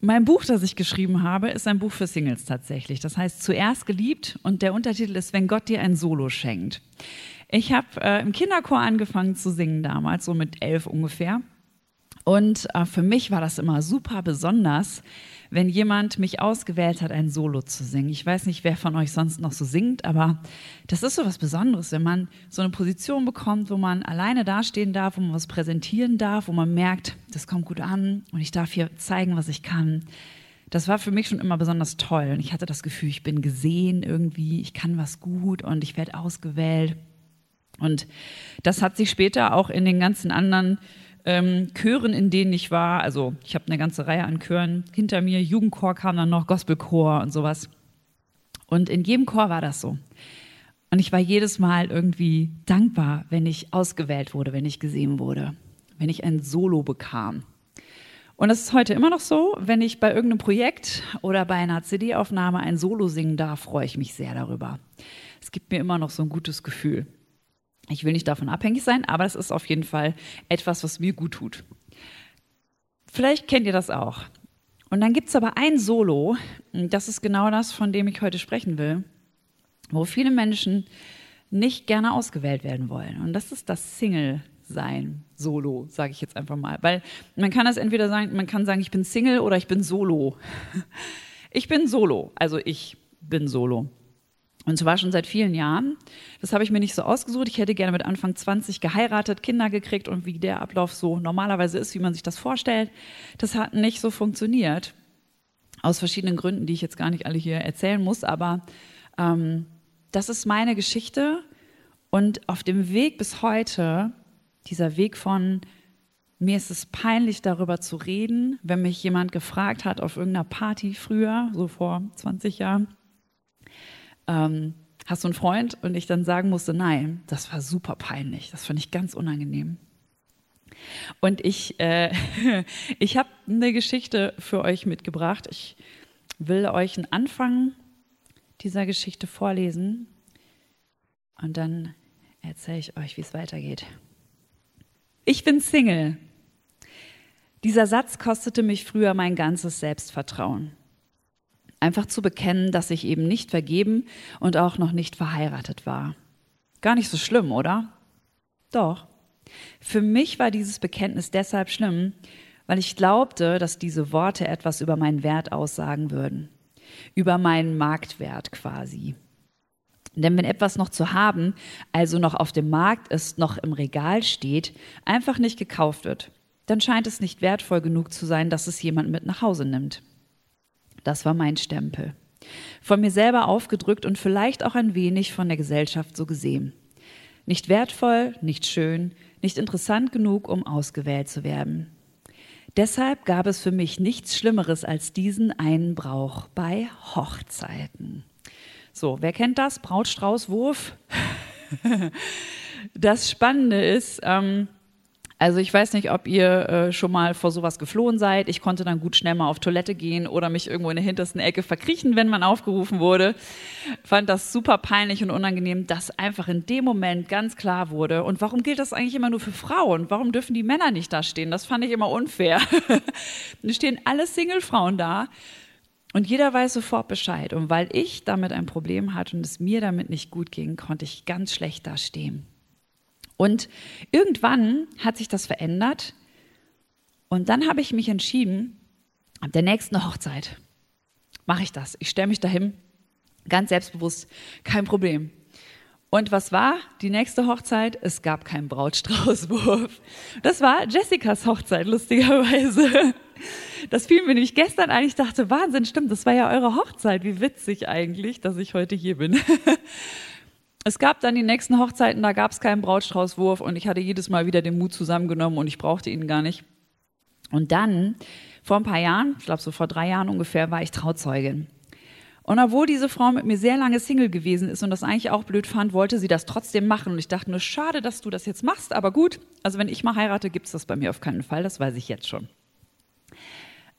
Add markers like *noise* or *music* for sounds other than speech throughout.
Mein Buch, das ich geschrieben habe, ist ein Buch für Singles tatsächlich. Das heißt Zuerst geliebt und der Untertitel ist Wenn Gott dir ein Solo schenkt. Ich habe äh, im Kinderchor angefangen zu singen damals, so mit elf ungefähr. Und äh, für mich war das immer super besonders, wenn jemand mich ausgewählt hat, ein Solo zu singen. Ich weiß nicht, wer von euch sonst noch so singt, aber das ist so was Besonderes, wenn man so eine Position bekommt, wo man alleine dastehen darf, wo man was präsentieren darf, wo man merkt, das kommt gut an und ich darf hier zeigen, was ich kann. Das war für mich schon immer besonders toll. Und ich hatte das Gefühl, ich bin gesehen irgendwie, ich kann was gut und ich werde ausgewählt. Und das hat sich später auch in den ganzen anderen ähm, Chören, in denen ich war. Also ich habe eine ganze Reihe an Chören hinter mir. Jugendchor kam dann noch, Gospelchor und sowas. Und in jedem Chor war das so. Und ich war jedes Mal irgendwie dankbar, wenn ich ausgewählt wurde, wenn ich gesehen wurde, wenn ich ein Solo bekam. Und das ist heute immer noch so. Wenn ich bei irgendeinem Projekt oder bei einer CD-Aufnahme ein Solo singen darf, freue ich mich sehr darüber. Es gibt mir immer noch so ein gutes Gefühl. Ich will nicht davon abhängig sein, aber es ist auf jeden Fall etwas, was mir gut tut. Vielleicht kennt ihr das auch. Und dann gibt es aber ein Solo, das ist genau das, von dem ich heute sprechen will, wo viele Menschen nicht gerne ausgewählt werden wollen. Und das ist das Single-Sein, Solo, sage ich jetzt einfach mal. Weil man kann das entweder sagen, man kann sagen, ich bin Single oder ich bin Solo. Ich bin Solo, also ich bin Solo. Und zwar schon seit vielen Jahren. Das habe ich mir nicht so ausgesucht. Ich hätte gerne mit Anfang 20 geheiratet, Kinder gekriegt und wie der Ablauf so normalerweise ist, wie man sich das vorstellt. Das hat nicht so funktioniert. Aus verschiedenen Gründen, die ich jetzt gar nicht alle hier erzählen muss. Aber ähm, das ist meine Geschichte. Und auf dem Weg bis heute, dieser Weg von mir ist es peinlich, darüber zu reden, wenn mich jemand gefragt hat auf irgendeiner Party früher, so vor 20 Jahren, ähm, hast du einen Freund? Und ich dann sagen musste, nein, das war super peinlich. Das fand ich ganz unangenehm. Und ich, äh, *laughs* ich habe eine Geschichte für euch mitgebracht. Ich will euch einen Anfang dieser Geschichte vorlesen und dann erzähle ich euch, wie es weitergeht. Ich bin Single. Dieser Satz kostete mich früher mein ganzes Selbstvertrauen. Einfach zu bekennen, dass ich eben nicht vergeben und auch noch nicht verheiratet war. Gar nicht so schlimm, oder? Doch. Für mich war dieses Bekenntnis deshalb schlimm, weil ich glaubte, dass diese Worte etwas über meinen Wert aussagen würden. Über meinen Marktwert quasi. Denn wenn etwas noch zu haben, also noch auf dem Markt ist, noch im Regal steht, einfach nicht gekauft wird, dann scheint es nicht wertvoll genug zu sein, dass es jemand mit nach Hause nimmt. Das war mein Stempel. Von mir selber aufgedrückt und vielleicht auch ein wenig von der Gesellschaft so gesehen. Nicht wertvoll, nicht schön, nicht interessant genug, um ausgewählt zu werden. Deshalb gab es für mich nichts Schlimmeres als diesen einen Brauch bei Hochzeiten. So, wer kennt das? Brautstraußwurf? *laughs* das Spannende ist, ähm, also ich weiß nicht, ob ihr äh, schon mal vor sowas geflohen seid. Ich konnte dann gut schnell mal auf Toilette gehen oder mich irgendwo in der hintersten Ecke verkriechen, wenn man aufgerufen wurde. Fand das super peinlich und unangenehm, dass einfach in dem Moment ganz klar wurde. Und warum gilt das eigentlich immer nur für Frauen? Warum dürfen die Männer nicht da stehen? Das fand ich immer unfair. *laughs* Dann stehen alle Single-Frauen da. Und jeder weiß sofort Bescheid. Und weil ich damit ein Problem hatte und es mir damit nicht gut ging, konnte ich ganz schlecht da stehen. Und irgendwann hat sich das verändert. Und dann habe ich mich entschieden, ab der nächsten Hochzeit mache ich das. Ich stelle mich dahin, ganz selbstbewusst, kein Problem. Und was war die nächste Hochzeit? Es gab keinen Brautstraußwurf. Das war Jessicas Hochzeit, lustigerweise. Das fiel mir nämlich gestern ein. Ich dachte, Wahnsinn, stimmt, das war ja eure Hochzeit. Wie witzig eigentlich, dass ich heute hier bin. Es gab dann die nächsten Hochzeiten, da gab es keinen Brautstraußwurf und ich hatte jedes Mal wieder den Mut zusammengenommen und ich brauchte ihn gar nicht. Und dann, vor ein paar Jahren, ich glaube so vor drei Jahren ungefähr, war ich Trauzeugin. Und obwohl diese Frau mit mir sehr lange Single gewesen ist und das eigentlich auch blöd fand, wollte sie das trotzdem machen. Und ich dachte nur, schade, dass du das jetzt machst, aber gut. Also wenn ich mal heirate, gibt es das bei mir auf keinen Fall, das weiß ich jetzt schon.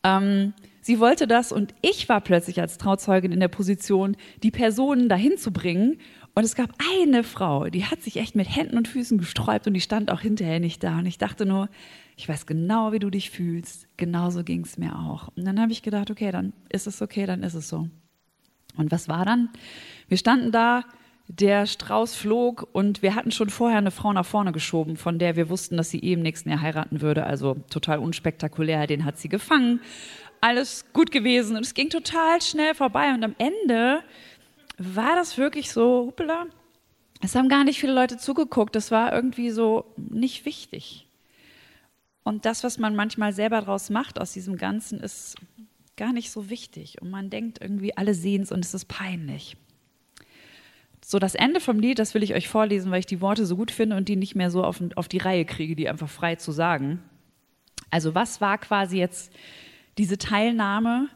Ähm, sie wollte das und ich war plötzlich als Trauzeugin in der Position, die Personen dahin zu bringen Und es gab eine Frau, die hat sich echt mit Händen und Füßen gesträubt und die stand auch hinterher nicht da. Und ich dachte nur, ich weiß genau, wie du dich fühlst. Genauso ging es mir auch. Und dann habe ich gedacht, okay, dann ist es okay, dann ist es so. Und was war dann? Wir standen da, der Strauß flog und wir hatten schon vorher eine Frau nach vorne geschoben, von der wir wussten, dass sie eben nächsten Jahr heiraten würde. Also total unspektakulär, den hat sie gefangen. Alles gut gewesen und es ging total schnell vorbei. Und am Ende war das wirklich so, hoppala, es haben gar nicht viele Leute zugeguckt. Das war irgendwie so nicht wichtig. Und das, was man manchmal selber draus macht aus diesem Ganzen, ist gar nicht so wichtig. Und man denkt irgendwie, alle sehen es und es ist peinlich. So, das Ende vom Lied, das will ich euch vorlesen, weil ich die Worte so gut finde und die nicht mehr so auf, auf die Reihe kriege, die einfach frei zu sagen. Also, was war quasi jetzt diese Teilnahme?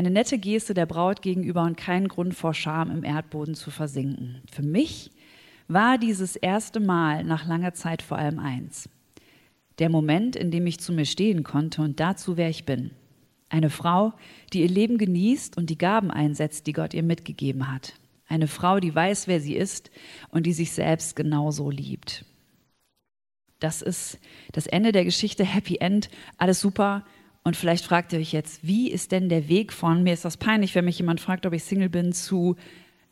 Eine nette Geste der Braut gegenüber und kein Grund vor Scham im Erdboden zu versinken. Für mich war dieses erste Mal nach langer Zeit vor allem eins. Der Moment, in dem ich zu mir stehen konnte und dazu, wer ich bin. Eine Frau, die ihr Leben genießt und die Gaben einsetzt, die Gott ihr mitgegeben hat. Eine Frau, die weiß, wer sie ist und die sich selbst genauso liebt. Das ist das Ende der Geschichte, Happy End, alles super. Und vielleicht fragt ihr euch jetzt, wie ist denn der Weg von, mir ist das peinlich, wenn mich jemand fragt, ob ich Single bin, zu,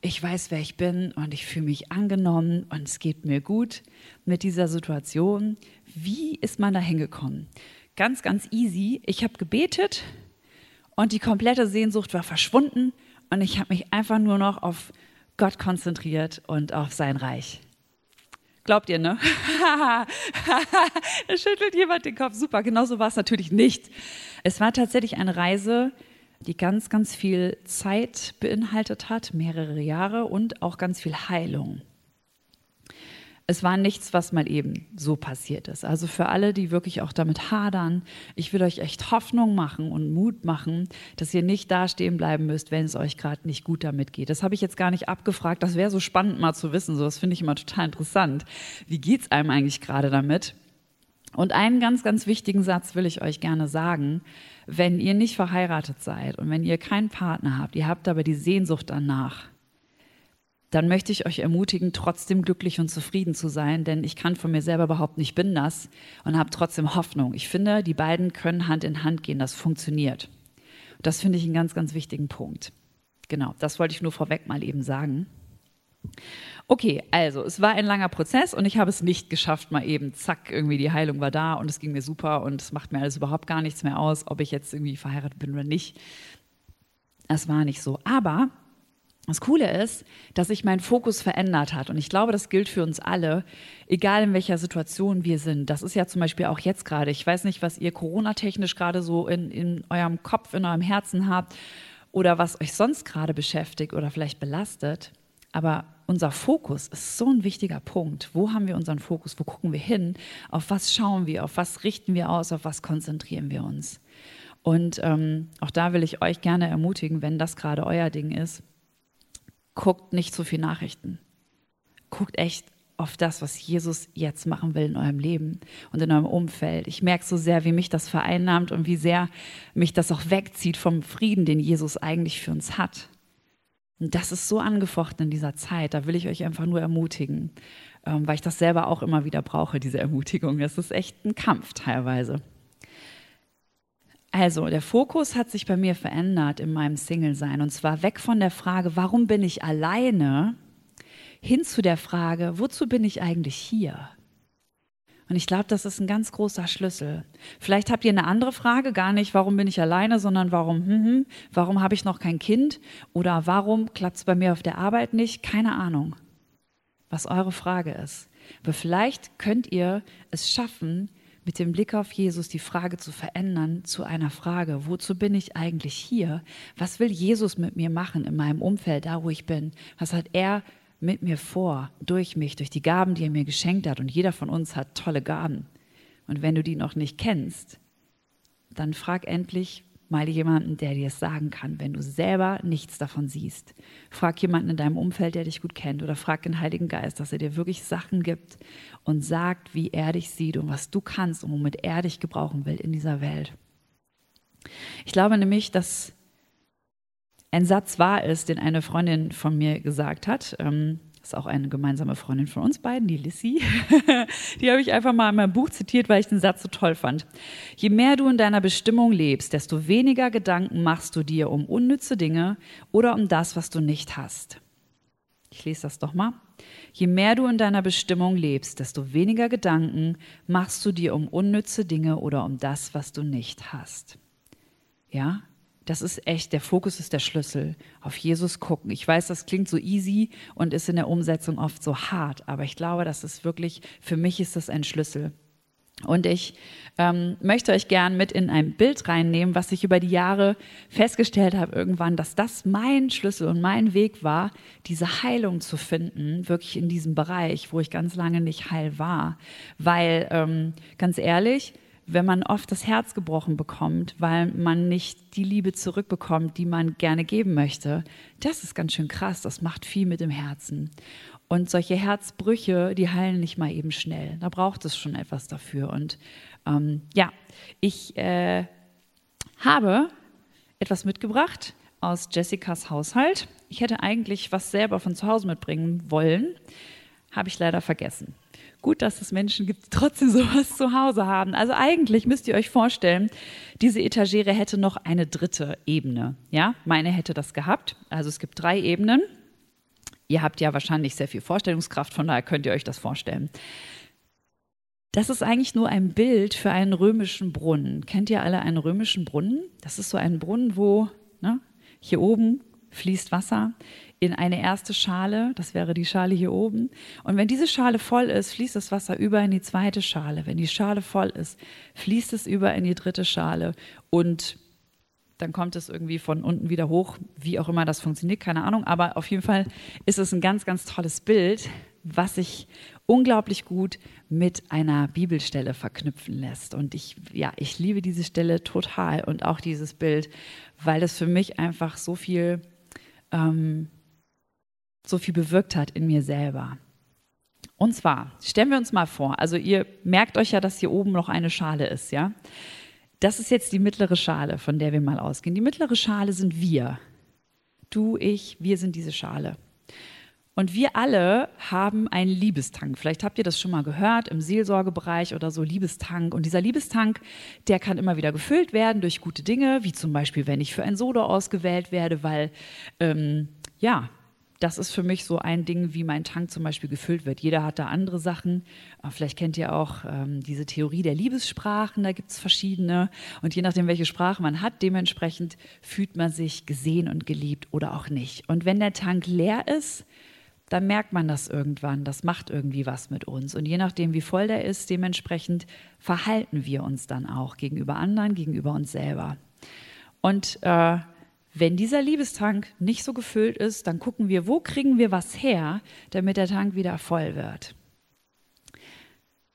ich weiß, wer ich bin und ich fühle mich angenommen und es geht mir gut mit dieser Situation. Wie ist man da hingekommen? Ganz, ganz easy. Ich habe gebetet, und die komplette Sehnsucht war verschwunden und ich habe mich einfach nur noch auf Gott konzentriert und auf sein Reich. Glaubt ihr, ne? *laughs* da schüttelt jemand den Kopf. Super, genauso war es natürlich nicht. Es war tatsächlich eine Reise, die ganz, ganz viel Zeit beinhaltet hat, mehrere Jahre und auch ganz viel Heilung es war nichts, was mal eben so passiert ist. Also für alle, die wirklich auch damit hadern, ich will euch echt Hoffnung machen und Mut machen, dass ihr nicht da stehen bleiben müsst, wenn es euch gerade nicht gut damit geht. Das habe ich jetzt gar nicht abgefragt. Das wäre so spannend mal zu wissen. So, das finde ich immer total interessant. Wie geht's einem eigentlich gerade damit? Und einen ganz, ganz wichtigen Satz will ich euch gerne sagen. Wenn ihr nicht verheiratet seid und wenn ihr keinen Partner habt, ihr habt aber die Sehnsucht danach, dann möchte ich euch ermutigen, trotzdem glücklich und zufrieden zu sein, denn ich kann von mir selber behaupten, ich bin das und habe trotzdem Hoffnung. Ich finde, die beiden können Hand in Hand gehen, das funktioniert. Das finde ich einen ganz, ganz wichtigen Punkt. Genau, das wollte ich nur vorweg mal eben sagen. Okay, also es war ein langer Prozess und ich habe es nicht geschafft, mal eben, zack, irgendwie die Heilung war da und es ging mir super und es macht mir alles überhaupt gar nichts mehr aus, ob ich jetzt irgendwie verheiratet bin oder nicht. Es war nicht so. Aber das Coole ist, dass sich mein Fokus verändert hat. Und ich glaube, das gilt für uns alle, egal in welcher Situation wir sind. Das ist ja zum Beispiel auch jetzt gerade. Ich weiß nicht, was ihr Corona-technisch gerade so in, in eurem Kopf, in eurem Herzen habt oder was euch sonst gerade beschäftigt oder vielleicht belastet. Aber unser Fokus ist so ein wichtiger Punkt. Wo haben wir unseren Fokus? Wo gucken wir hin? Auf was schauen wir? Auf was richten wir aus? Auf was konzentrieren wir uns? Und ähm, auch da will ich euch gerne ermutigen, wenn das gerade euer Ding ist, guckt nicht zu viel Nachrichten. Guckt echt auf das, was Jesus jetzt machen will in eurem Leben und in eurem Umfeld. Ich merke so sehr, wie mich das vereinnahmt und wie sehr mich das auch wegzieht vom Frieden, den Jesus eigentlich für uns hat. Und das ist so angefochten in dieser Zeit. Da will ich euch einfach nur ermutigen, ähm, weil ich das selber auch immer wieder brauche, diese Ermutigung. Das ist echt ein Kampf teilweise. Also, der Fokus hat sich bei mir verändert in meinem Single-Sein. Und zwar weg von der Frage, warum bin ich alleine, hin zu der Frage, wozu bin ich eigentlich hier? Und ich glaube, das ist ein ganz großer Schlüssel. Vielleicht habt ihr eine andere Frage, gar nicht, warum bin ich alleine, sondern warum, hm, hm, warum habe ich noch kein Kind? Oder warum klappt es bei mir auf der Arbeit nicht? Keine Ahnung, was eure Frage ist. Aber vielleicht könnt ihr es schaffen, mit dem Blick auf Jesus die Frage zu verändern zu einer Frage, wozu bin ich eigentlich hier? Was will Jesus mit mir machen in meinem Umfeld, da wo ich bin? Was hat er mit mir vor, durch mich, durch die Gaben, die er mir geschenkt hat? Und jeder von uns hat tolle Gaben. Und wenn du die noch nicht kennst, dann frag endlich, mal jemanden, der dir es sagen kann, wenn du selber nichts davon siehst. Frag jemanden in deinem Umfeld, der dich gut kennt, oder frag den Heiligen Geist, dass er dir wirklich Sachen gibt und sagt, wie er dich sieht und was du kannst und womit er dich gebrauchen will in dieser Welt. Ich glaube nämlich, dass ein Satz wahr ist, den eine Freundin von mir gesagt hat. Ähm, ist auch eine gemeinsame Freundin von uns beiden, die Lissy. *laughs* die habe ich einfach mal in meinem Buch zitiert, weil ich den Satz so toll fand. Je mehr du in deiner Bestimmung lebst, desto weniger Gedanken machst du dir um unnütze Dinge oder um das, was du nicht hast. Ich lese das doch mal. Je mehr du in deiner Bestimmung lebst, desto weniger Gedanken machst du dir um unnütze Dinge oder um das, was du nicht hast. Ja, das ist echt, der Fokus ist der Schlüssel. Auf Jesus gucken. Ich weiß, das klingt so easy und ist in der Umsetzung oft so hart, aber ich glaube, das ist wirklich, für mich ist das ein Schlüssel. Und ich ähm, möchte euch gern mit in ein Bild reinnehmen, was ich über die Jahre festgestellt habe irgendwann, dass das mein Schlüssel und mein Weg war, diese Heilung zu finden, wirklich in diesem Bereich, wo ich ganz lange nicht heil war. Weil, ähm, ganz ehrlich, wenn man oft das Herz gebrochen bekommt, weil man nicht die Liebe zurückbekommt, die man gerne geben möchte, das ist ganz schön krass. Das macht viel mit dem Herzen. Und solche Herzbrüche, die heilen nicht mal eben schnell. Da braucht es schon etwas dafür. Und ähm, ja, ich äh, habe etwas mitgebracht aus Jessicas Haushalt. Ich hätte eigentlich was selber von zu Hause mitbringen wollen, habe ich leider vergessen. Gut, dass es Menschen gibt, die trotzdem *laughs* sowas zu Hause haben. Also eigentlich müsst ihr euch vorstellen, diese Etagere hätte noch eine dritte Ebene. Ja, meine hätte das gehabt. Also es gibt drei Ebenen. Ihr habt ja wahrscheinlich sehr viel Vorstellungskraft, von daher könnt ihr euch das vorstellen. Das ist eigentlich nur ein Bild für einen römischen Brunnen. Kennt ihr alle einen römischen Brunnen? Das ist so ein Brunnen, wo ne, hier oben fließt Wasser in eine erste Schale, das wäre die Schale hier oben. Und wenn diese Schale voll ist, fließt das Wasser über in die zweite Schale. Wenn die Schale voll ist, fließt es über in die dritte Schale. Und dann kommt es irgendwie von unten wieder hoch, wie auch immer das funktioniert, keine Ahnung. Aber auf jeden Fall ist es ein ganz, ganz tolles Bild, was sich unglaublich gut mit einer Bibelstelle verknüpfen lässt. Und ich, ja, ich liebe diese Stelle total und auch dieses Bild, weil es für mich einfach so viel, ähm, so viel bewirkt hat in mir selber. Und zwar, stellen wir uns mal vor, also ihr merkt euch ja, dass hier oben noch eine Schale ist, ja? Das ist jetzt die mittlere Schale, von der wir mal ausgehen. Die mittlere Schale sind wir. Du, ich, wir sind diese Schale. Und wir alle haben einen Liebestank. Vielleicht habt ihr das schon mal gehört im Seelsorgebereich oder so, Liebestank. Und dieser Liebestank, der kann immer wieder gefüllt werden durch gute Dinge, wie zum Beispiel, wenn ich für ein Solo ausgewählt werde, weil, ähm, ja, das ist für mich so ein Ding, wie mein Tank zum Beispiel gefüllt wird. Jeder hat da andere Sachen. Äh, vielleicht kennt ihr auch ähm, diese Theorie der Liebessprachen, da gibt es verschiedene. Und je nachdem, welche Sprache man hat, dementsprechend fühlt man sich gesehen und geliebt oder auch nicht. Und wenn der Tank leer ist, dann merkt man das irgendwann. Das macht irgendwie was mit uns. Und je nachdem, wie voll der ist, dementsprechend verhalten wir uns dann auch gegenüber anderen, gegenüber uns selber. Und äh, wenn dieser Liebestank nicht so gefüllt ist, dann gucken wir, wo kriegen wir was her, damit der Tank wieder voll wird.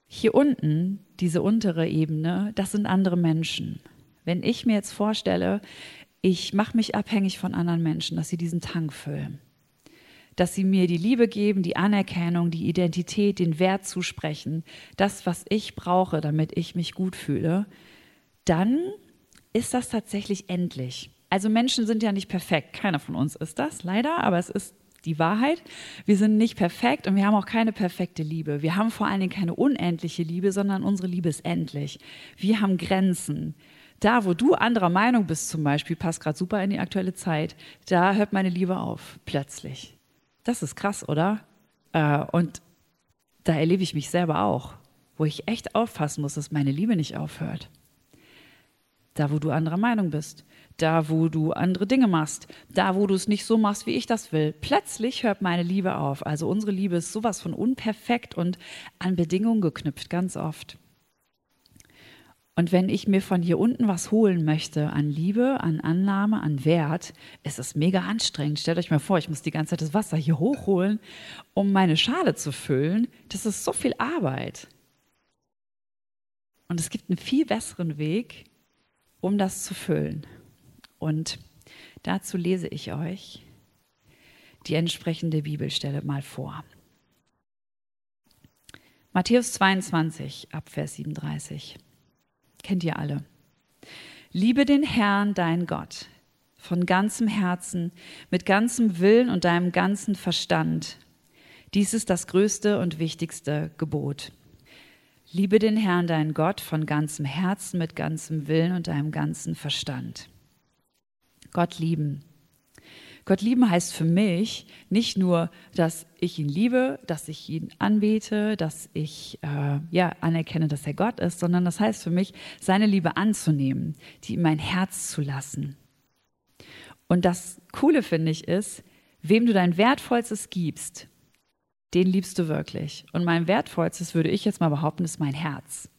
Hier unten, diese untere Ebene, das sind andere Menschen. Wenn ich mir jetzt vorstelle, ich mache mich abhängig von anderen Menschen, dass sie diesen Tank füllen, dass sie mir die Liebe geben, die Anerkennung, die Identität, den Wert zusprechen, das, was ich brauche, damit ich mich gut fühle, dann ist das tatsächlich endlich. Also Menschen sind ja nicht perfekt. Keiner von uns ist das, leider, aber es ist die Wahrheit. Wir sind nicht perfekt und wir haben auch keine perfekte Liebe. Wir haben vor allen Dingen keine unendliche Liebe, sondern unsere Liebe ist endlich. Wir haben Grenzen. Da, wo du anderer Meinung bist, zum Beispiel, passt gerade super in die aktuelle Zeit, da hört meine Liebe auf, plötzlich. Das ist krass, oder? Äh, und da erlebe ich mich selber auch, wo ich echt aufpassen muss, dass meine Liebe nicht aufhört. Da, wo du anderer Meinung bist da wo du andere Dinge machst, da wo du es nicht so machst, wie ich das will. Plötzlich hört meine Liebe auf. Also unsere Liebe ist sowas von unperfekt und an Bedingungen geknüpft, ganz oft. Und wenn ich mir von hier unten was holen möchte an Liebe, an Annahme, an Wert, ist es mega anstrengend. Stellt euch mal vor, ich muss die ganze Zeit das Wasser hier hochholen, um meine Schale zu füllen. Das ist so viel Arbeit. Und es gibt einen viel besseren Weg, um das zu füllen. Und dazu lese ich euch die entsprechende Bibelstelle mal vor. Matthäus 22 ab Vers 37. Kennt ihr alle. Liebe den Herrn, dein Gott, von ganzem Herzen, mit ganzem Willen und deinem ganzen Verstand. Dies ist das größte und wichtigste Gebot. Liebe den Herrn, deinen Gott, von ganzem Herzen, mit ganzem Willen und deinem ganzen Verstand. Gott lieben. Gott lieben heißt für mich nicht nur, dass ich ihn liebe, dass ich ihn anbete, dass ich äh, ja anerkenne, dass er Gott ist, sondern das heißt für mich, seine Liebe anzunehmen, die in mein Herz zu lassen. Und das Coole finde ich ist, wem du dein Wertvollstes gibst, den liebst du wirklich. Und mein Wertvollstes, würde ich jetzt mal behaupten, ist mein Herz.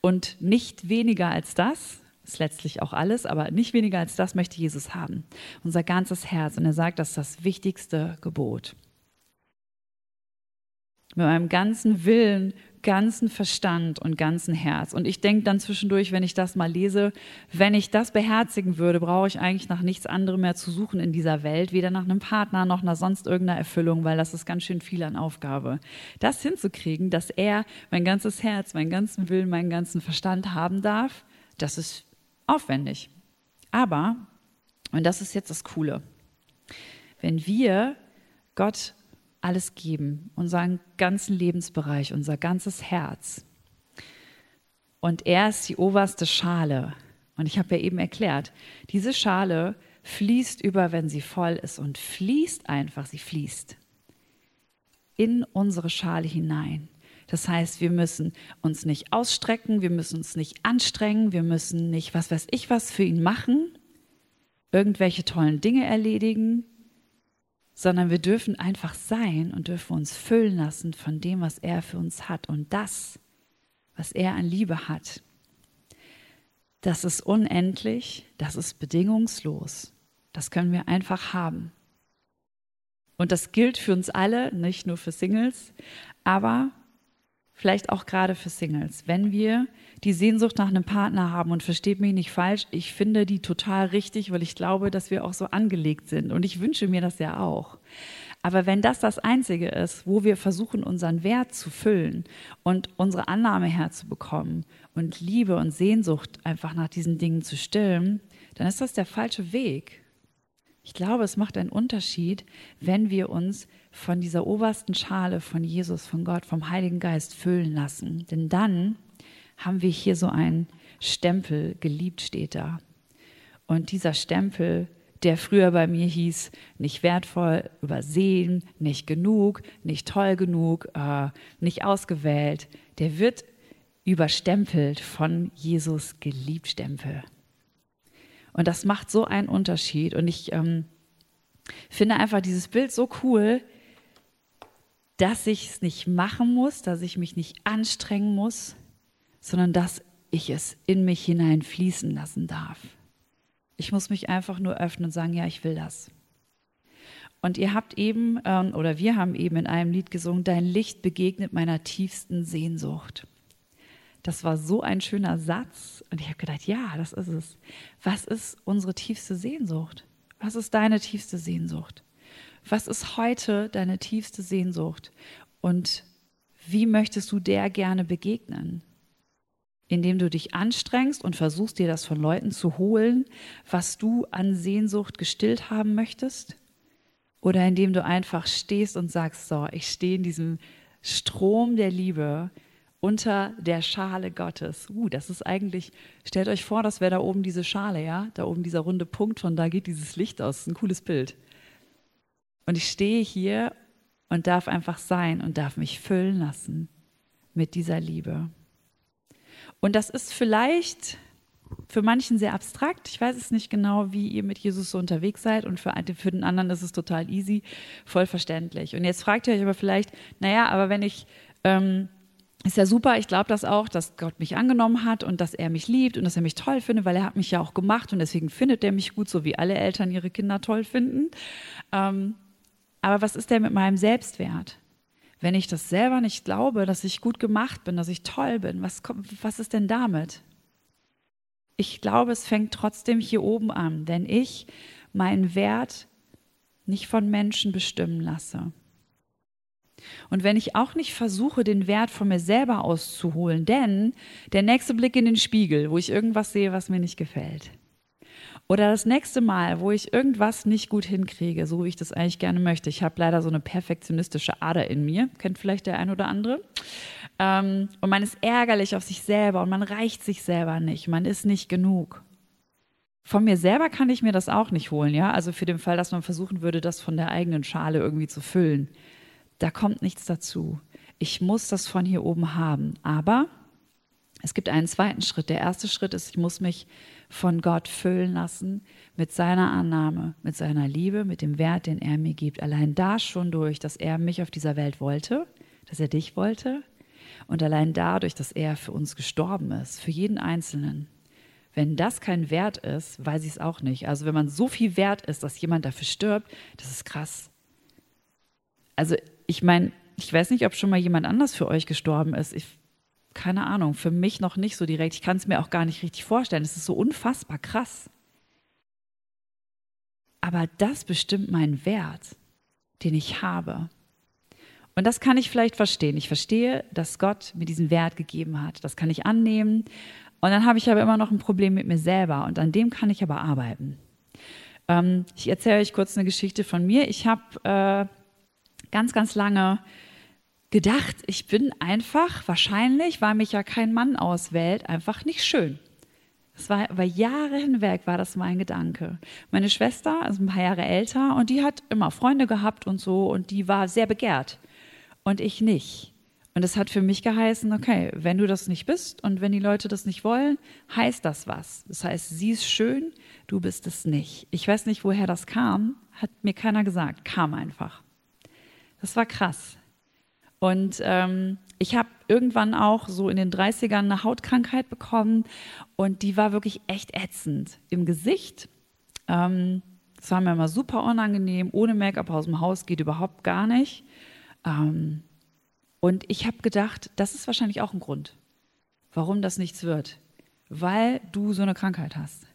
Und nicht weniger als das, ist letztlich auch alles, aber nicht weniger als das möchte Jesus haben. Unser ganzes Herz. Und er sagt, das ist das wichtigste Gebot. Mit meinem ganzen Willen ganzen Verstand und ganzen Herz. Und ich denke dann zwischendurch, wenn ich das mal lese, wenn ich das beherzigen würde, brauche ich eigentlich nach nichts anderem mehr zu suchen in dieser Welt, weder nach einem Partner noch nach sonst irgendeiner Erfüllung, weil das ist ganz schön viel an Aufgabe. Das hinzukriegen, dass er mein ganzes Herz, meinen ganzen Willen, meinen ganzen Verstand haben darf, das ist aufwendig. Aber, und das ist jetzt das Coole, wenn wir Gott alles geben, unseren ganzen Lebensbereich, unser ganzes Herz. Und er ist die oberste Schale. Und ich habe ja eben erklärt, diese Schale fließt über, wenn sie voll ist und fließt einfach, sie fließt in unsere Schale hinein. Das heißt, wir müssen uns nicht ausstrecken, wir müssen uns nicht anstrengen, wir müssen nicht, was weiß ich, was für ihn machen, irgendwelche tollen Dinge erledigen, sondern wir dürfen einfach sein und dürfen uns füllen lassen von dem, was er für uns hat. Und das, was er an Liebe hat, das ist unendlich, das ist bedingungslos. Das können wir einfach haben. Und das gilt für uns alle, nicht nur für Singles, aber vielleicht auch gerade für Singles. Wenn wir die Sehnsucht nach einem Partner haben und versteht mich nicht falsch, ich finde die total richtig, weil ich glaube, dass wir auch so angelegt sind und ich wünsche mir das ja auch. Aber wenn das das Einzige ist, wo wir versuchen, unseren Wert zu füllen und unsere Annahme herzubekommen und Liebe und Sehnsucht einfach nach diesen Dingen zu stillen, dann ist das der falsche Weg. Ich glaube, es macht einen Unterschied, wenn wir uns von dieser obersten Schale von Jesus, von Gott, vom Heiligen Geist füllen lassen. Denn dann haben wir hier so einen Stempel, geliebt steht da. Und dieser Stempel, der früher bei mir hieß, nicht wertvoll, übersehen, nicht genug, nicht toll genug, äh, nicht ausgewählt, der wird überstempelt von Jesus geliebt Stempel. Und das macht so einen Unterschied. Und ich ähm, finde einfach dieses Bild so cool, dass ich es nicht machen muss, dass ich mich nicht anstrengen muss, sondern dass ich es in mich hinein fließen lassen darf. Ich muss mich einfach nur öffnen und sagen, ja, ich will das. Und ihr habt eben, ähm, oder wir haben eben in einem Lied gesungen, dein Licht begegnet meiner tiefsten Sehnsucht. Das war so ein schöner Satz. Und ich habe gedacht, ja, das ist es. Was ist unsere tiefste Sehnsucht? Was ist deine tiefste Sehnsucht? Was ist heute deine tiefste Sehnsucht? Und wie möchtest du der gerne begegnen? Indem du dich anstrengst und versuchst, dir das von Leuten zu holen, was du an Sehnsucht gestillt haben möchtest? Oder indem du einfach stehst und sagst, so, ich stehe in diesem Strom der Liebe, unter der Schale Gottes. Uh, das ist eigentlich, stellt euch vor, das wäre da oben diese Schale, ja? Da oben dieser runde Punkt, von da geht dieses Licht aus. Ein cooles Bild. Und ich stehe hier und darf einfach sein und darf mich füllen lassen mit dieser Liebe. Und das ist vielleicht für manchen sehr abstrakt. Ich weiß es nicht genau, wie ihr mit Jesus so unterwegs seid. Und für, für den anderen ist es total easy, voll verständlich. Und jetzt fragt ihr euch aber vielleicht, naja, aber wenn ich ähm, ist ja super. Ich glaube das auch, dass Gott mich angenommen hat und dass er mich liebt und dass er mich toll findet, weil er hat mich ja auch gemacht und deswegen findet er mich gut, so wie alle Eltern ihre Kinder toll finden. Ähm, aber was ist denn mit meinem Selbstwert? Wenn ich das selber nicht glaube, dass ich gut gemacht bin, dass ich toll bin, was, kommt, was ist denn damit? Ich glaube, es fängt trotzdem hier oben an, wenn ich meinen Wert nicht von Menschen bestimmen lasse. Und wenn ich auch nicht versuche, den Wert von mir selber auszuholen, denn der nächste Blick in den Spiegel, wo ich irgendwas sehe, was mir nicht gefällt, Oder das nächste Mal, wo ich irgendwas nicht gut hinkriege, so wie ich das eigentlich gerne möchte. Ich habe leider so eine perfektionistische Ader in mir, kennt vielleicht der ein oder andere. Ähm, und man ist ärgerlich auf sich selber und man reicht sich selber nicht. Man ist nicht genug. Von mir selber kann ich mir das auch nicht holen, ja. Also für den Fall, dass man versuchen würde, das von der eigenen Schale irgendwie zu füllen. Da kommt nichts dazu. Ich muss das von hier oben haben. Aber es gibt einen zweiten Schritt. Der erste Schritt ist, ich muss mich von Gott füllen lassen mit seiner Annahme, mit seiner Liebe, mit dem Wert, den er mir gibt. Allein da schon durch, dass er mich auf dieser Welt wollte, dass er dich wollte und allein dadurch, dass er für uns gestorben ist, für jeden Einzelnen. Wenn das kein Wert ist, weiß ich es auch nicht. Also wenn man so viel wert ist, dass jemand dafür stirbt, das ist krass. Also ich meine, ich weiß nicht, ob schon mal jemand anders für euch gestorben ist. Ich, keine Ahnung, für mich noch nicht so direkt. Ich kann es mir auch gar nicht richtig vorstellen. Es ist so unfassbar krass. Aber das bestimmt meinen Wert, den ich habe. Und das kann ich vielleicht verstehen. Ich verstehe, dass Gott mir diesen Wert gegeben hat. Das kann ich annehmen. Und dann habe ich aber immer noch ein Problem mit mir selber und an dem kann ich aber arbeiten. Ähm, ich erzähle euch kurz eine Geschichte von mir. Ich habe äh, ganz, ganz lange gedacht, ich bin einfach, wahrscheinlich, weil mich ja kein Mann auswählt, einfach nicht schön. Das war über Jahre hinweg war das mein Gedanke. Meine Schwester ist ein paar Jahre älter und die hat immer Freunde gehabt und so und die war sehr begehrt und ich nicht. Und es hat für mich geheißen, okay, wenn du das nicht bist und wenn die Leute das nicht wollen, heißt das was. Das heißt, sie ist schön, du bist es nicht. Ich weiß nicht, woher das kam, hat mir keiner gesagt, kam einfach. Das war krass. Und ähm, ich habe irgendwann auch so in den 30ern eine Hautkrankheit bekommen und die war wirklich echt ätzend. Im Gesicht, ähm, das war mir immer super unangenehm, ohne Make-up aus dem Haus geht überhaupt gar nicht. Ähm, und ich habe gedacht, das ist wahrscheinlich auch ein Grund, warum das nichts wird. Weil du so eine Krankheit hast.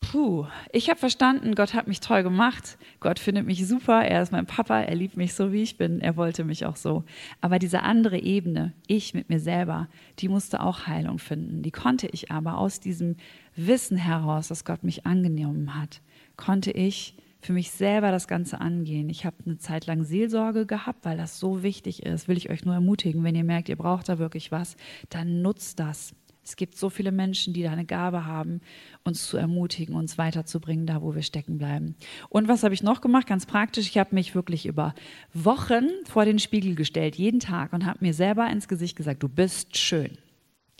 Puh, ich habe verstanden, Gott hat mich toll gemacht. Gott findet mich super. Er ist mein Papa. Er liebt mich so, wie ich bin. Er wollte mich auch so. Aber diese andere Ebene, ich mit mir selber, die musste auch Heilung finden. Die konnte ich aber aus diesem Wissen heraus, dass Gott mich angenommen hat, konnte ich für mich selber das Ganze angehen. Ich habe eine Zeit lang Seelsorge gehabt, weil das so wichtig ist. Will ich euch nur ermutigen, wenn ihr merkt, ihr braucht da wirklich was, dann nutzt das. Es gibt so viele Menschen, die da eine Gabe haben, uns zu ermutigen, uns weiterzubringen, da wo wir stecken bleiben. Und was habe ich noch gemacht? Ganz praktisch. Ich habe mich wirklich über Wochen vor den Spiegel gestellt, jeden Tag, und habe mir selber ins Gesicht gesagt, du bist schön.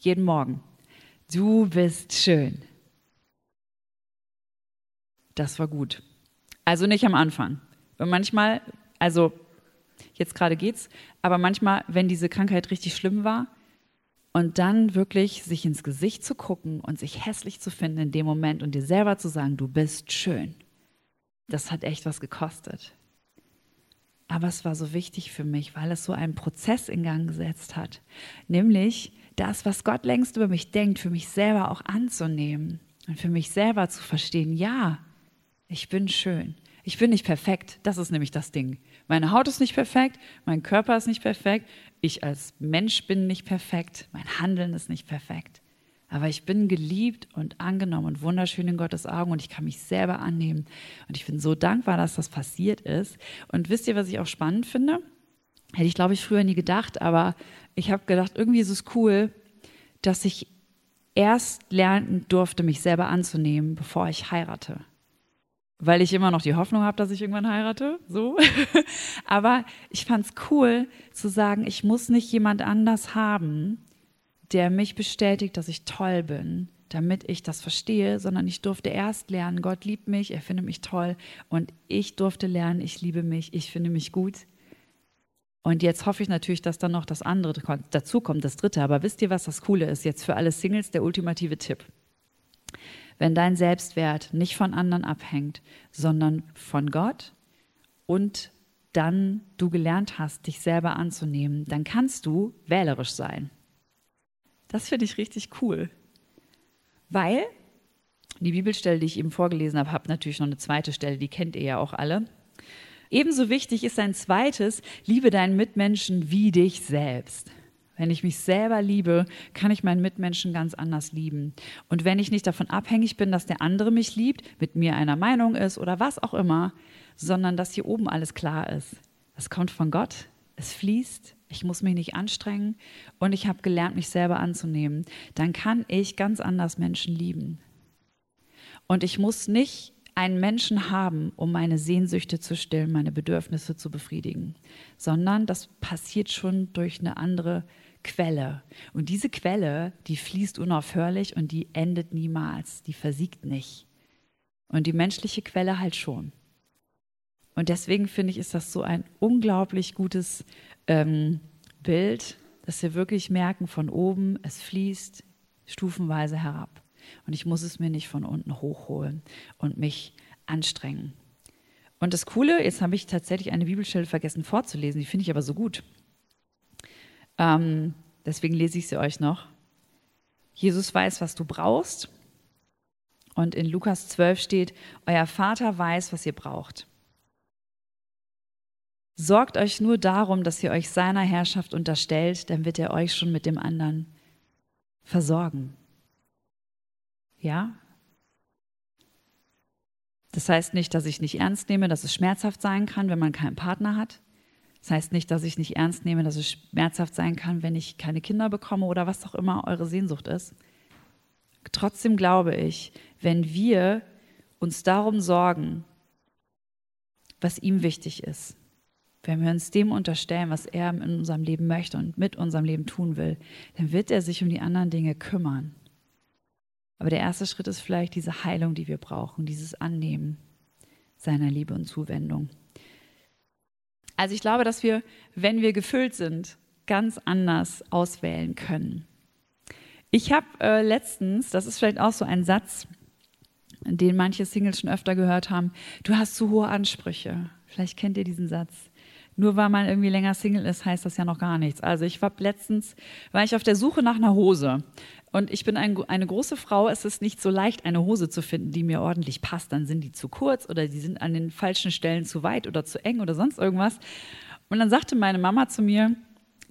Jeden Morgen. Du bist schön. Das war gut. Also nicht am Anfang. Und manchmal, also jetzt gerade geht's, aber manchmal, wenn diese Krankheit richtig schlimm war, und dann wirklich sich ins Gesicht zu gucken und sich hässlich zu finden in dem Moment und dir selber zu sagen, du bist schön. Das hat echt was gekostet. Aber es war so wichtig für mich, weil es so einen Prozess in Gang gesetzt hat. Nämlich das, was Gott längst über mich denkt, für mich selber auch anzunehmen und für mich selber zu verstehen, ja, ich bin schön. Ich bin nicht perfekt. Das ist nämlich das Ding. Meine Haut ist nicht perfekt, mein Körper ist nicht perfekt, ich als Mensch bin nicht perfekt, mein Handeln ist nicht perfekt. Aber ich bin geliebt und angenommen und wunderschön in Gottes Augen und ich kann mich selber annehmen. Und ich bin so dankbar, dass das passiert ist. Und wisst ihr, was ich auch spannend finde? Hätte ich, glaube ich, früher nie gedacht, aber ich habe gedacht, irgendwie ist es cool, dass ich erst lernen durfte, mich selber anzunehmen, bevor ich heirate weil ich immer noch die Hoffnung habe, dass ich irgendwann heirate, so. *laughs* Aber ich fand es cool zu sagen, ich muss nicht jemand anders haben, der mich bestätigt, dass ich toll bin, damit ich das verstehe, sondern ich durfte erst lernen, Gott liebt mich, er findet mich toll und ich durfte lernen, ich liebe mich, ich finde mich gut. Und jetzt hoffe ich natürlich, dass dann noch das andere dazu kommt, das dritte. Aber wisst ihr, was das Coole ist? Jetzt für alle Singles der ultimative Tipp wenn dein Selbstwert nicht von anderen abhängt, sondern von Gott und dann du gelernt hast, dich selber anzunehmen, dann kannst du wählerisch sein. Das finde ich richtig cool. Weil die Bibelstelle, die ich eben vorgelesen habe, habe natürlich noch eine zweite Stelle, die kennt ihr ja auch alle. Ebenso wichtig ist ein zweites, liebe deinen Mitmenschen wie dich selbst. Wenn ich mich selber liebe, kann ich meinen Mitmenschen ganz anders lieben. Und wenn ich nicht davon abhängig bin, dass der andere mich liebt, mit mir einer Meinung ist oder was auch immer, sondern dass hier oben alles klar ist. Das kommt von Gott, es fließt, ich muss mich nicht anstrengen und ich habe gelernt, mich selber anzunehmen. Dann kann ich ganz anders Menschen lieben. Und ich muss nicht einen Menschen haben, um meine Sehnsüchte zu stillen, meine Bedürfnisse zu befriedigen, sondern das passiert schon durch eine andere Quelle. Und diese Quelle, die fließt unaufhörlich und die endet niemals, die versiegt nicht. Und die menschliche Quelle halt schon. Und deswegen finde ich, ist das so ein unglaublich gutes ähm, Bild, dass wir wirklich merken, von oben, es fließt stufenweise herab. Und ich muss es mir nicht von unten hochholen und mich anstrengen. Und das Coole, jetzt habe ich tatsächlich eine Bibelstelle vergessen vorzulesen, die finde ich aber so gut. Ähm, deswegen lese ich sie euch noch. Jesus weiß, was du brauchst. Und in Lukas 12 steht, euer Vater weiß, was ihr braucht. Sorgt euch nur darum, dass ihr euch seiner Herrschaft unterstellt, dann wird er euch schon mit dem anderen versorgen. Ja? Das heißt nicht, dass ich nicht ernst nehme, dass es schmerzhaft sein kann, wenn man keinen Partner hat. Das heißt nicht, dass ich nicht ernst nehme, dass es schmerzhaft sein kann, wenn ich keine Kinder bekomme oder was auch immer eure Sehnsucht ist. Trotzdem glaube ich, wenn wir uns darum sorgen, was ihm wichtig ist, wenn wir uns dem unterstellen, was er in unserem Leben möchte und mit unserem Leben tun will, dann wird er sich um die anderen Dinge kümmern. Aber der erste Schritt ist vielleicht diese Heilung, die wir brauchen, dieses Annehmen seiner Liebe und Zuwendung. Also ich glaube, dass wir, wenn wir gefüllt sind, ganz anders auswählen können. Ich habe äh, letztens, das ist vielleicht auch so ein Satz, den manche Singles schon öfter gehört haben, du hast zu hohe Ansprüche. Vielleicht kennt ihr diesen Satz. Nur weil man irgendwie länger Single ist, heißt das ja noch gar nichts. Also ich war letztens, war ich auf der Suche nach einer Hose. Und ich bin ein, eine große Frau. Es ist nicht so leicht, eine Hose zu finden, die mir ordentlich passt. Dann sind die zu kurz oder die sind an den falschen Stellen zu weit oder zu eng oder sonst irgendwas. Und dann sagte meine Mama zu mir,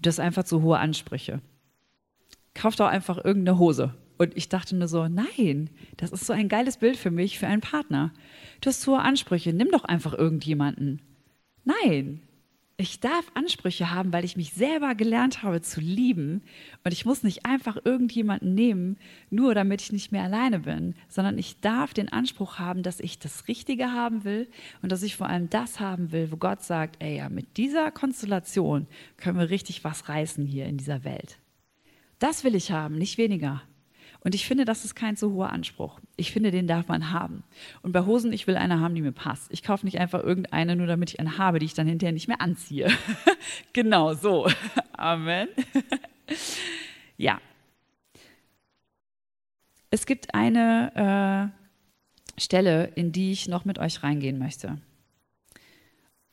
du hast einfach zu hohe Ansprüche. Kauf doch einfach irgendeine Hose. Und ich dachte nur so, nein, das ist so ein geiles Bild für mich, für einen Partner. Du hast hohe Ansprüche, nimm doch einfach irgendjemanden. Nein, ich darf Ansprüche haben, weil ich mich selber gelernt habe zu lieben. Und ich muss nicht einfach irgendjemanden nehmen, nur damit ich nicht mehr alleine bin, sondern ich darf den Anspruch haben, dass ich das Richtige haben will und dass ich vor allem das haben will, wo Gott sagt, ey, ja, mit dieser Konstellation können wir richtig was reißen hier in dieser Welt. Das will ich haben, nicht weniger. Und ich finde, das ist kein so hoher Anspruch. Ich finde, den darf man haben. Und bei Hosen, ich will eine haben, die mir passt. Ich kaufe nicht einfach irgendeine, nur damit ich eine habe, die ich dann hinterher nicht mehr anziehe. *laughs* genau so. *laughs* Amen. *laughs* ja. Es gibt eine äh, Stelle, in die ich noch mit euch reingehen möchte.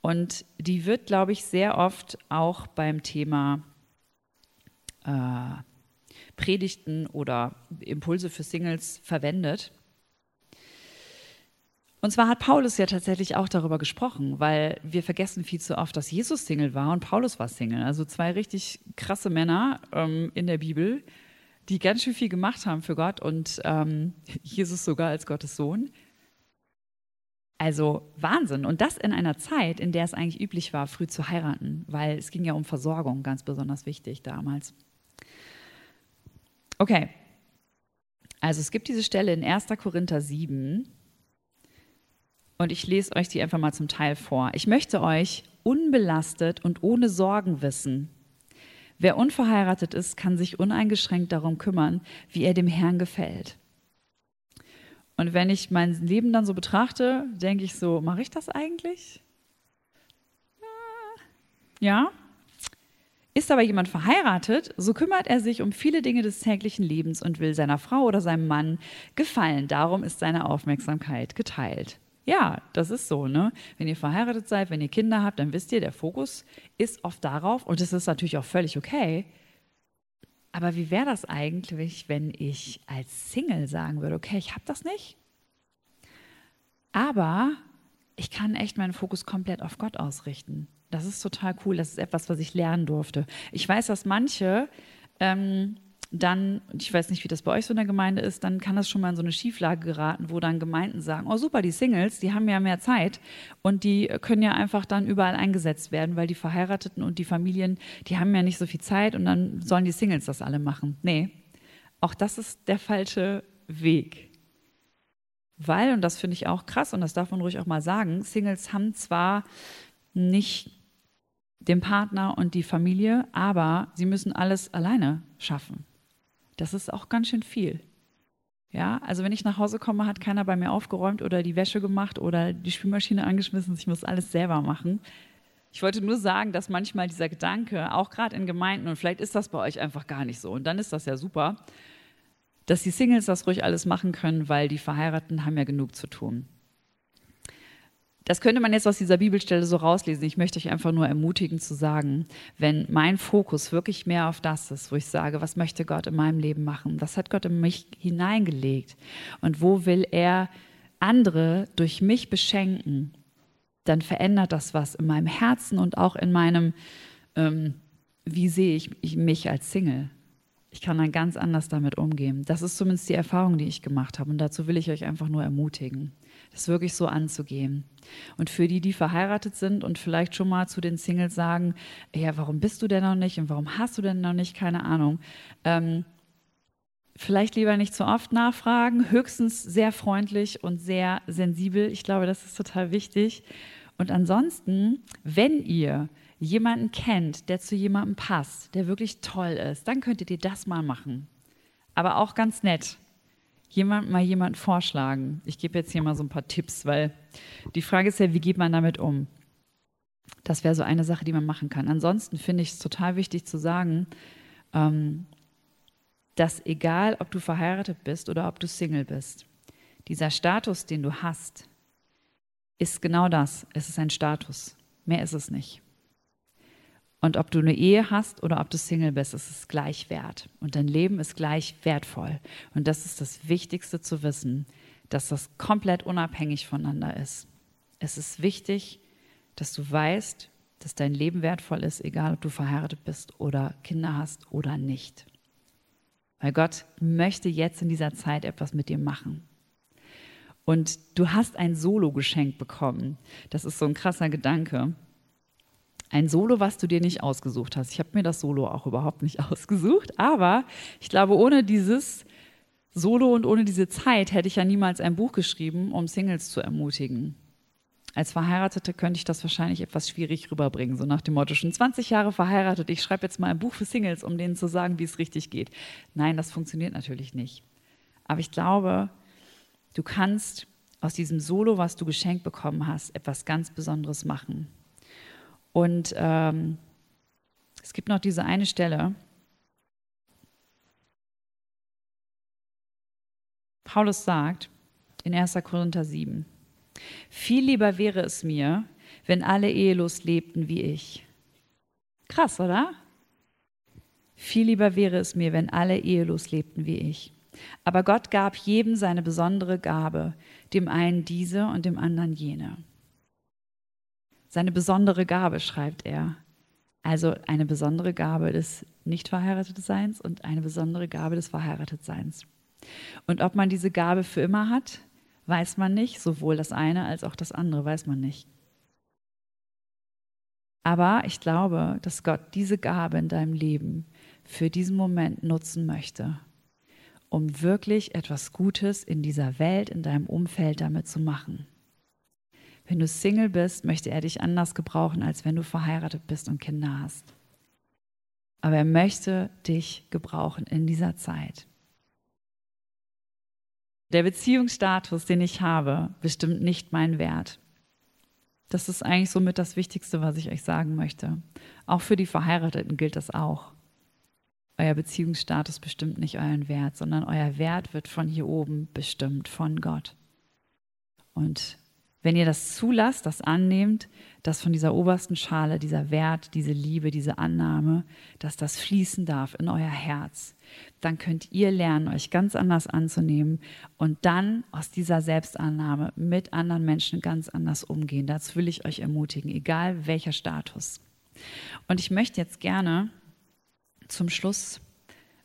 Und die wird, glaube ich, sehr oft auch beim Thema äh, Predigten oder Impulse für Singles verwendet. Und zwar hat Paulus ja tatsächlich auch darüber gesprochen, weil wir vergessen viel zu oft, dass Jesus Single war und Paulus war Single. Also zwei richtig krasse Männer ähm, in der Bibel, die ganz schön viel gemacht haben für Gott und ähm, *laughs* Jesus sogar als Gottes Sohn. Also Wahnsinn. Und das in einer Zeit, in der es eigentlich üblich war, früh zu heiraten, weil es ging ja um Versorgung, ganz besonders wichtig damals. Okay. Also es gibt diese Stelle in 1. Korinther 7 und ich lese euch die einfach mal zum Teil vor. Ich möchte euch unbelastet und ohne Sorgen wissen. Wer unverheiratet ist, kann sich uneingeschränkt darum kümmern, wie er dem Herrn gefällt. Und wenn ich mein Leben dann so betrachte, denke ich so, mache ich das eigentlich? Ja, ist aber jemand verheiratet, so kümmert er sich um viele Dinge des täglichen Lebens und will seiner Frau oder seinem Mann gefallen. Darum ist seine Aufmerksamkeit geteilt. Ja, das ist so, ne? Wenn ihr verheiratet seid, wenn ihr Kinder habt, dann wisst ihr, der Fokus ist oft darauf und es ist natürlich auch völlig okay. Aber wie wäre das eigentlich, wenn ich als Single sagen würde, okay, ich habe das nicht, aber ich kann echt meinen Fokus komplett auf Gott ausrichten. Das ist total cool. Das ist etwas, was ich lernen durfte. Ich weiß, dass manche ähm, dann, ich weiß nicht, wie das bei euch so in der Gemeinde ist, dann kann das schon mal in so eine Schieflage geraten, wo dann Gemeinden sagen, oh super, die Singles, die haben ja mehr Zeit und die können ja einfach dann überall eingesetzt werden, weil die Verheirateten und die Familien, die haben ja nicht so viel Zeit und dann sollen die Singles das alle machen. Nee, auch das ist der falsche Weg. Weil, und das finde ich auch krass und das darf man ruhig auch mal sagen, Singles haben zwar nicht den Partner und die Familie, aber sie müssen alles alleine schaffen. Das ist auch ganz schön viel. Ja, also wenn ich nach Hause komme, hat keiner bei mir aufgeräumt oder die Wäsche gemacht oder die Spülmaschine angeschmissen. Ich muss alles selber machen. Ich wollte nur sagen, dass manchmal dieser Gedanke, auch gerade in Gemeinden, und vielleicht ist das bei euch einfach gar nicht so, und dann ist das ja super, dass die Singles das ruhig alles machen können, weil die Verheirateten haben ja genug zu tun. Das könnte man jetzt aus dieser Bibelstelle so rauslesen. Ich möchte euch einfach nur ermutigen zu sagen, wenn mein Fokus wirklich mehr auf das ist, wo ich sage, was möchte Gott in meinem Leben machen? Was hat Gott in mich hineingelegt? Und wo will er andere durch mich beschenken? Dann verändert das was in meinem Herzen und auch in meinem, ähm, wie sehe ich mich als Single? Ich kann dann ganz anders damit umgehen. Das ist zumindest die Erfahrung, die ich gemacht habe. Und dazu will ich euch einfach nur ermutigen, das wirklich so anzugehen. Und für die, die verheiratet sind und vielleicht schon mal zu den Singles sagen, ja, warum bist du denn noch nicht und warum hast du denn noch nicht, keine Ahnung. Ähm, vielleicht lieber nicht zu oft nachfragen, höchstens sehr freundlich und sehr sensibel. Ich glaube, das ist total wichtig. Und ansonsten, wenn ihr jemanden kennt, der zu jemandem passt, der wirklich toll ist, dann könntet ihr das mal machen. Aber auch ganz nett. Jemand mal jemanden vorschlagen. Ich gebe jetzt hier mal so ein paar Tipps, weil die Frage ist ja, wie geht man damit um? Das wäre so eine Sache, die man machen kann. Ansonsten finde ich es total wichtig zu sagen, ähm, dass egal, ob du verheiratet bist oder ob du Single bist, dieser Status, den du hast, ist genau das. Es ist ein Status. Mehr ist es nicht. Und ob du eine Ehe hast oder ob du Single bist, es ist gleich wert. Und dein Leben ist gleich wertvoll. Und das ist das Wichtigste zu wissen, dass das komplett unabhängig voneinander ist. Es ist wichtig, dass du weißt, dass dein Leben wertvoll ist, egal ob du verheiratet bist oder Kinder hast oder nicht. Weil Gott möchte jetzt in dieser Zeit etwas mit dir machen. Und du hast ein Solo geschenkt bekommen. Das ist so ein krasser Gedanke. Ein Solo, was du dir nicht ausgesucht hast. Ich habe mir das Solo auch überhaupt nicht *laughs* ausgesucht, aber ich glaube, ohne dieses Solo und ohne diese Zeit hätte ich ja niemals ein Buch geschrieben, um Singles zu ermutigen. Als Verheiratete könnte ich das wahrscheinlich etwas schwierig rüberbringen, so nach dem Motto, schon 20 Jahre verheiratet, ich schreibe jetzt mal ein Buch für Singles, um denen zu sagen, wie es richtig geht. Nein, das funktioniert natürlich nicht. Aber ich glaube, du kannst aus diesem Solo, was du geschenkt bekommen hast, etwas ganz Besonderes machen. Und ähm, es gibt noch diese eine Stelle. Paulus sagt in 1. Korinther 7, viel lieber wäre es mir, wenn alle ehelos lebten wie ich. Krass, oder? Viel lieber wäre es mir, wenn alle ehelos lebten wie ich. Aber Gott gab jedem seine besondere Gabe, dem einen diese und dem anderen jene. Seine besondere Gabe, schreibt er. Also eine besondere Gabe des nicht verheiratet Seins und eine besondere Gabe des verheiratet Seins. Und ob man diese Gabe für immer hat, weiß man nicht. Sowohl das eine als auch das andere weiß man nicht. Aber ich glaube, dass Gott diese Gabe in deinem Leben für diesen Moment nutzen möchte, um wirklich etwas Gutes in dieser Welt, in deinem Umfeld damit zu machen. Wenn du Single bist, möchte er dich anders gebrauchen, als wenn du verheiratet bist und Kinder hast. Aber er möchte dich gebrauchen in dieser Zeit. Der Beziehungsstatus, den ich habe, bestimmt nicht meinen Wert. Das ist eigentlich somit das Wichtigste, was ich euch sagen möchte. Auch für die Verheirateten gilt das auch. Euer Beziehungsstatus bestimmt nicht euren Wert, sondern euer Wert wird von hier oben bestimmt, von Gott. Und wenn ihr das zulasst, das annehmt, dass von dieser obersten Schale dieser Wert, diese Liebe, diese Annahme, dass das fließen darf in euer Herz, dann könnt ihr lernen, euch ganz anders anzunehmen und dann aus dieser Selbstannahme mit anderen Menschen ganz anders umgehen. Dazu will ich euch ermutigen, egal welcher Status. Und ich möchte jetzt gerne zum Schluss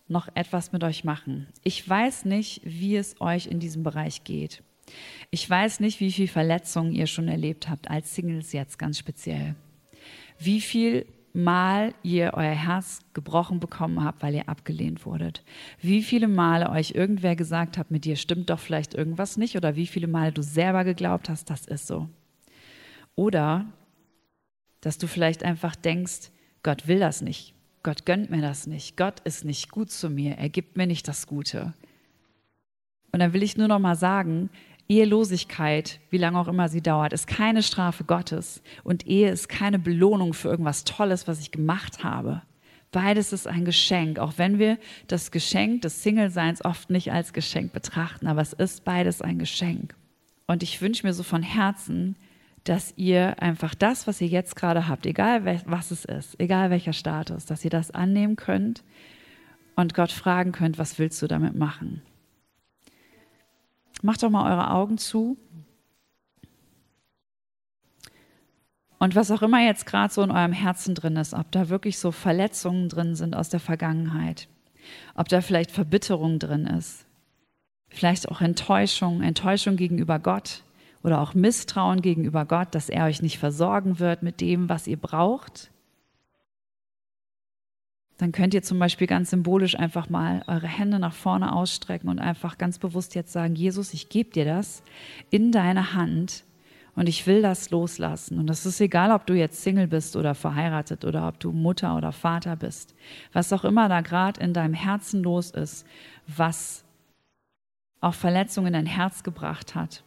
noch etwas mit euch machen. Ich weiß nicht, wie es euch in diesem Bereich geht. Ich weiß nicht, wie viel Verletzungen ihr schon erlebt habt, als Singles jetzt ganz speziell. Wie viel Mal ihr euer Herz gebrochen bekommen habt, weil ihr abgelehnt wurdet. Wie viele Male euch irgendwer gesagt hat, mit dir stimmt doch vielleicht irgendwas nicht oder wie viele Male du selber geglaubt hast, das ist so. Oder dass du vielleicht einfach denkst, Gott will das nicht. Gott gönnt mir das nicht. Gott ist nicht gut zu mir. Er gibt mir nicht das Gute. Und dann will ich nur noch mal sagen, Ehelosigkeit, wie lange auch immer sie dauert, ist keine Strafe Gottes und Ehe ist keine Belohnung für irgendwas Tolles, was ich gemacht habe. Beides ist ein Geschenk, auch wenn wir das Geschenk des Single-Seins oft nicht als Geschenk betrachten, aber es ist beides ein Geschenk. Und ich wünsche mir so von Herzen, dass ihr einfach das, was ihr jetzt gerade habt, egal was es ist, egal welcher Status, dass ihr das annehmen könnt und Gott fragen könnt, was willst du damit machen? Macht doch mal eure Augen zu. Und was auch immer jetzt gerade so in eurem Herzen drin ist, ob da wirklich so Verletzungen drin sind aus der Vergangenheit, ob da vielleicht Verbitterung drin ist, vielleicht auch Enttäuschung, Enttäuschung gegenüber Gott, oder auch Misstrauen gegenüber Gott, dass er euch nicht versorgen wird mit dem, was ihr braucht, dann könnt ihr zum Beispiel ganz symbolisch einfach mal eure Hände nach vorne ausstrecken und einfach ganz bewusst jetzt sagen, Jesus, ich gebe dir das in deine Hand und ich will das loslassen. Und das ist egal, ob du jetzt Single bist oder verheiratet oder ob du Mutter oder Vater bist. Was auch immer da gerade in deinem Herzen los ist, was auch Verletzungen in dein Herz gebracht hat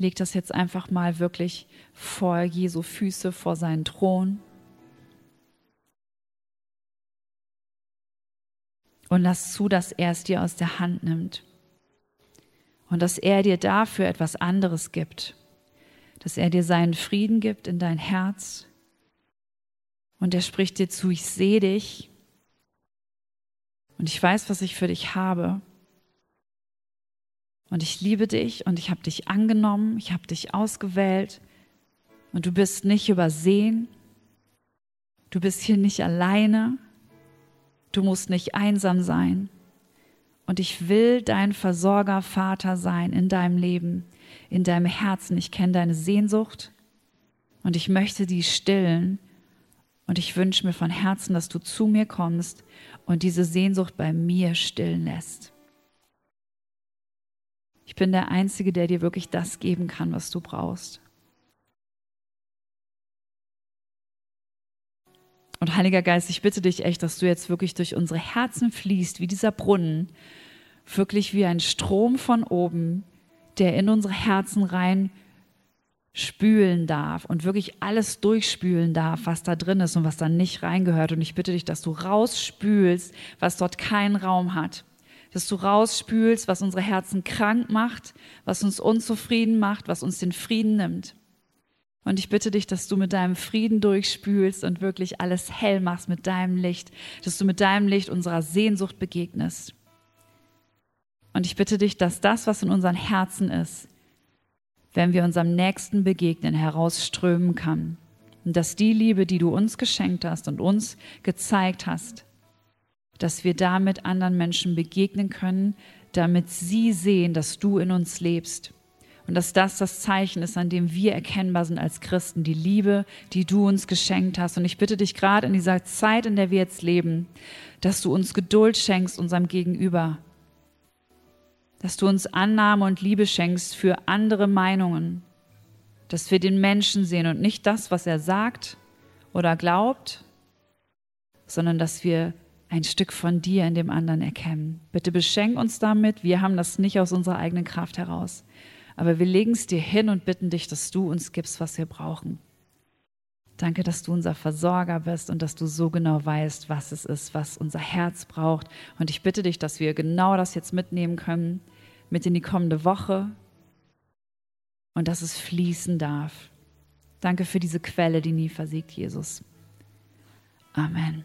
leg das jetzt einfach mal wirklich vor Jesu Füße, vor seinen Thron. Und lass zu, dass er es dir aus der Hand nimmt. Und dass er dir dafür etwas anderes gibt. Dass er dir seinen Frieden gibt in dein Herz. Und er spricht dir zu, ich sehe dich. Und ich weiß, was ich für dich habe. Und ich liebe dich und ich habe dich angenommen, ich habe dich ausgewählt und du bist nicht übersehen. Du bist hier nicht alleine. Du musst nicht einsam sein. Und ich will dein Versorger, Vater sein in deinem Leben, in deinem Herzen. Ich kenne deine Sehnsucht und ich möchte die stillen. Und ich wünsche mir von Herzen, dass du zu mir kommst und diese Sehnsucht bei mir stillen lässt. Ich bin der Einzige, der dir wirklich das geben kann, was du brauchst. Und Heiliger Geist, ich bitte dich echt, dass du jetzt wirklich durch unsere Herzen fließt, wie dieser Brunnen, wirklich wie ein Strom von oben, der in unsere Herzen rein spülen darf und wirklich alles durchspülen darf, was da drin ist und was da nicht reingehört. Und ich bitte dich, dass du rausspülst, was dort keinen Raum hat dass du rausspülst, was unsere Herzen krank macht, was uns unzufrieden macht, was uns den Frieden nimmt. Und ich bitte dich, dass du mit deinem Frieden durchspülst und wirklich alles hell machst mit deinem Licht, dass du mit deinem Licht unserer Sehnsucht begegnest. Und ich bitte dich, dass das, was in unseren Herzen ist, wenn wir unserem Nächsten begegnen, herausströmen kann. Und dass die Liebe, die du uns geschenkt hast und uns gezeigt hast, dass wir damit anderen Menschen begegnen können, damit sie sehen, dass du in uns lebst. Und dass das das Zeichen ist, an dem wir erkennbar sind als Christen, die Liebe, die du uns geschenkt hast. Und ich bitte dich gerade in dieser Zeit, in der wir jetzt leben, dass du uns Geduld schenkst unserem Gegenüber. Dass du uns Annahme und Liebe schenkst für andere Meinungen. Dass wir den Menschen sehen und nicht das, was er sagt oder glaubt, sondern dass wir ein Stück von dir in dem anderen erkennen. Bitte beschenk uns damit. Wir haben das nicht aus unserer eigenen Kraft heraus. Aber wir legen es dir hin und bitten dich, dass du uns gibst, was wir brauchen. Danke, dass du unser Versorger bist und dass du so genau weißt, was es ist, was unser Herz braucht. Und ich bitte dich, dass wir genau das jetzt mitnehmen können, mit in die kommende Woche, und dass es fließen darf. Danke für diese Quelle, die nie versiegt, Jesus. Amen.